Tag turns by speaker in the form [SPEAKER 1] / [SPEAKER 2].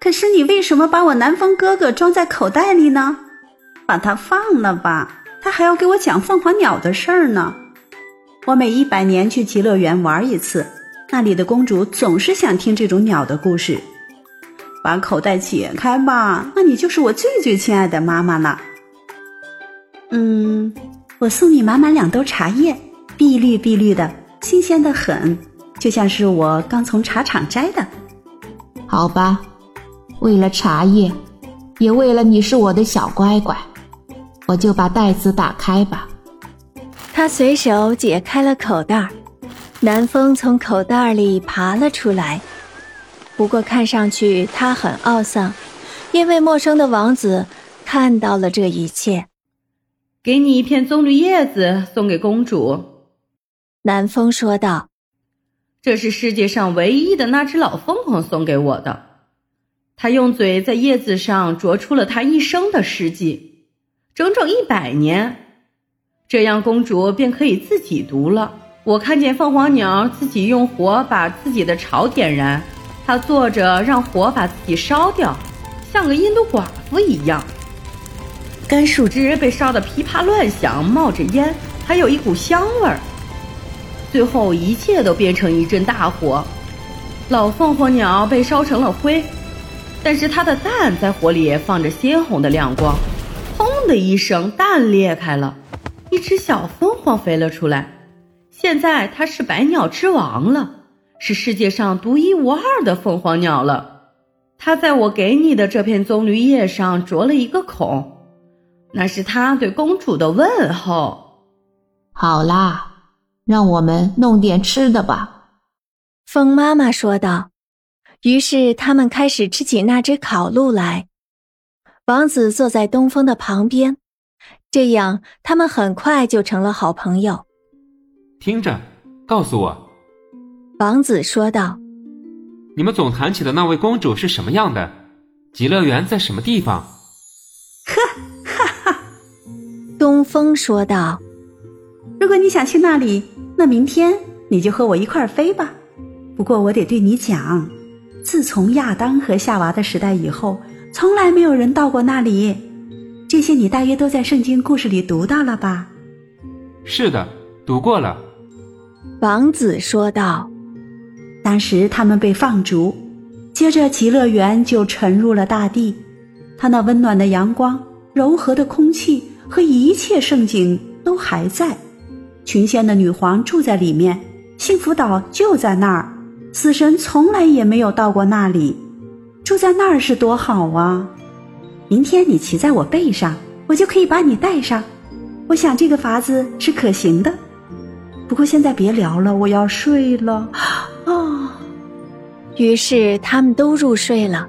[SPEAKER 1] 可是你为什么把我南风哥哥装在口袋里呢？把他放了吧，他还要给我讲凤凰鸟的事儿呢。我每一百年去极乐园玩一次，那里的公主总是想听这种鸟的故事。把口袋解开吧，那你就是我最最亲爱的妈妈了。嗯，我送你满满两兜茶叶，碧绿碧绿的，新鲜的很，就像是我刚从茶厂摘的。
[SPEAKER 2] 好吧，为了茶叶，也为了你是我的小乖乖，我就把袋子打开吧。
[SPEAKER 3] 他随手解开了口袋，南风从口袋里爬了出来。不过看上去他很懊丧，因为陌生的王子看到了这一切。
[SPEAKER 4] 给你一片棕榈叶子，送给公主。”
[SPEAKER 3] 南风说道，“
[SPEAKER 4] 这是世界上唯一的那只老凤凰送给我的。他用嘴在叶子上啄出了他一生的事迹，整整一百年。这样，公主便可以自己读了。我看见凤凰鸟自己用火把自己的巢点燃，它坐着让火把自己烧掉，像个印度寡妇一样。”干树枝被烧得噼啪乱响，冒着烟，还有一股香味儿。最后，一切都变成一阵大火，老凤凰鸟被烧成了灰，但是它的蛋在火里放着鲜红的亮光。轰的一声，蛋裂开了，一只小凤凰飞了出来。现在它是百鸟之王了，是世界上独一无二的凤凰鸟了。它在我给你的这片棕榈叶上啄了一个孔。那是它对公主的问候。
[SPEAKER 2] 好啦，让我们弄点吃的吧。”
[SPEAKER 3] 风妈妈说道。于是他们开始吃起那只烤鹿来。王子坐在东风的旁边，这样他们很快就成了好朋友。
[SPEAKER 5] 听着，告诉我，
[SPEAKER 3] 王子说道：“
[SPEAKER 5] 你们总谈起的那位公主是什么样的？极乐园在什么地方？”
[SPEAKER 1] 呵。
[SPEAKER 3] 东风说道：“
[SPEAKER 1] 如果你想去那里，那明天你就和我一块儿飞吧。不过我得对你讲，自从亚当和夏娃的时代以后，从来没有人到过那里。这些你大约都在圣经故事里读到了吧？”“
[SPEAKER 5] 是的，读过了。”
[SPEAKER 3] 王子说道。
[SPEAKER 1] 当时他们被放逐，接着极乐园就沉入了大地。它那温暖的阳光，柔和的空气。和一切盛景都还在，群仙的女皇住在里面，幸福岛就在那儿，死神从来也没有到过那里，住在那儿是多好啊！明天你骑在我背上，我就可以把你带上。我想这个法子是可行的，不过现在别聊了，我要睡了。啊！
[SPEAKER 3] 于是他们都入睡了。